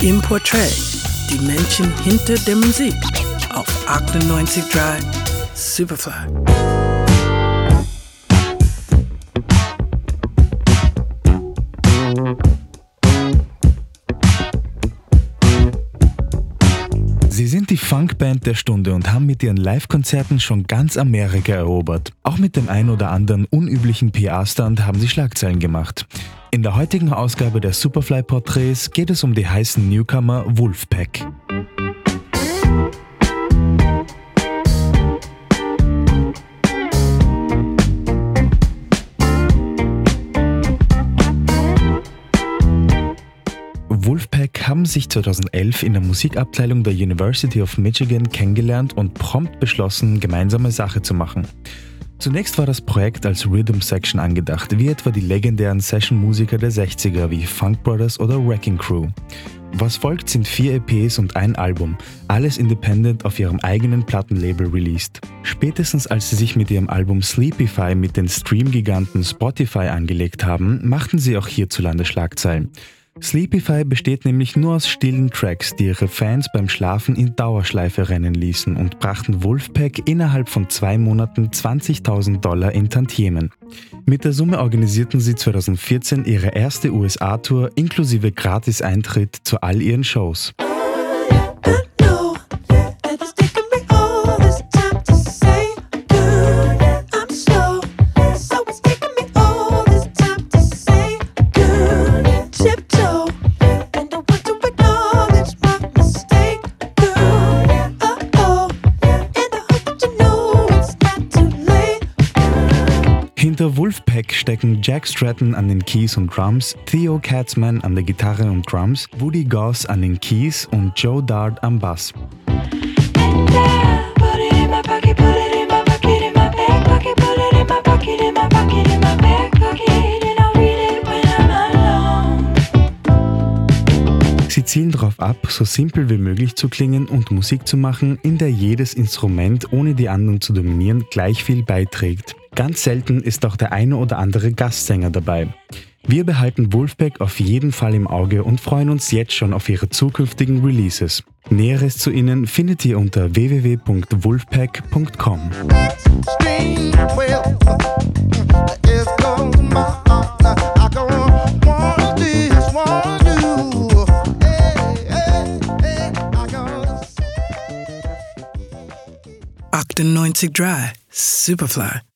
Im Portrait, die Menschen hinter der Musik auf 98.3 Superfly. Sie sind die Funkband der Stunde und haben mit ihren Live-Konzerten schon ganz Amerika erobert. Auch mit dem ein oder anderen unüblichen PR-Stand haben sie Schlagzeilen gemacht. In der heutigen Ausgabe der Superfly-Porträts geht es um die heißen Newcomer Wolfpack. Wolfpack haben sich 2011 in der Musikabteilung der University of Michigan kennengelernt und prompt beschlossen, gemeinsame Sache zu machen. Zunächst war das Projekt als Rhythm Section angedacht, wie etwa die legendären Session-Musiker der 60er wie Funk Brothers oder Wrecking Crew. Was folgt sind vier EPs und ein Album, alles independent auf ihrem eigenen Plattenlabel released. Spätestens als sie sich mit ihrem Album Sleepify mit den Stream-Giganten Spotify angelegt haben, machten sie auch hierzulande Schlagzeilen. Sleepify besteht nämlich nur aus stillen Tracks, die ihre Fans beim Schlafen in Dauerschleife rennen ließen und brachten Wolfpack innerhalb von zwei Monaten 20.000 Dollar in Tantiemen. Mit der Summe organisierten sie 2014 ihre erste USA-Tour inklusive Gratis-Eintritt zu all ihren Shows. Hinter Wolfpack stecken Jack Stratton an den Keys und Drums, Theo Katzman an der Gitarre und Drums, Woody Goss an den Keys und Joe Dart am Bass. Sie zielen darauf ab, so simpel wie möglich zu klingen und Musik zu machen, in der jedes Instrument, ohne die anderen zu dominieren, gleich viel beiträgt. Ganz selten ist auch der eine oder andere Gastsänger dabei. Wir behalten Wolfpack auf jeden Fall im Auge und freuen uns jetzt schon auf ihre zukünftigen Releases. Näheres zu ihnen findet ihr unter www.wolfpack.com. Octon 90 Dry, Superfly.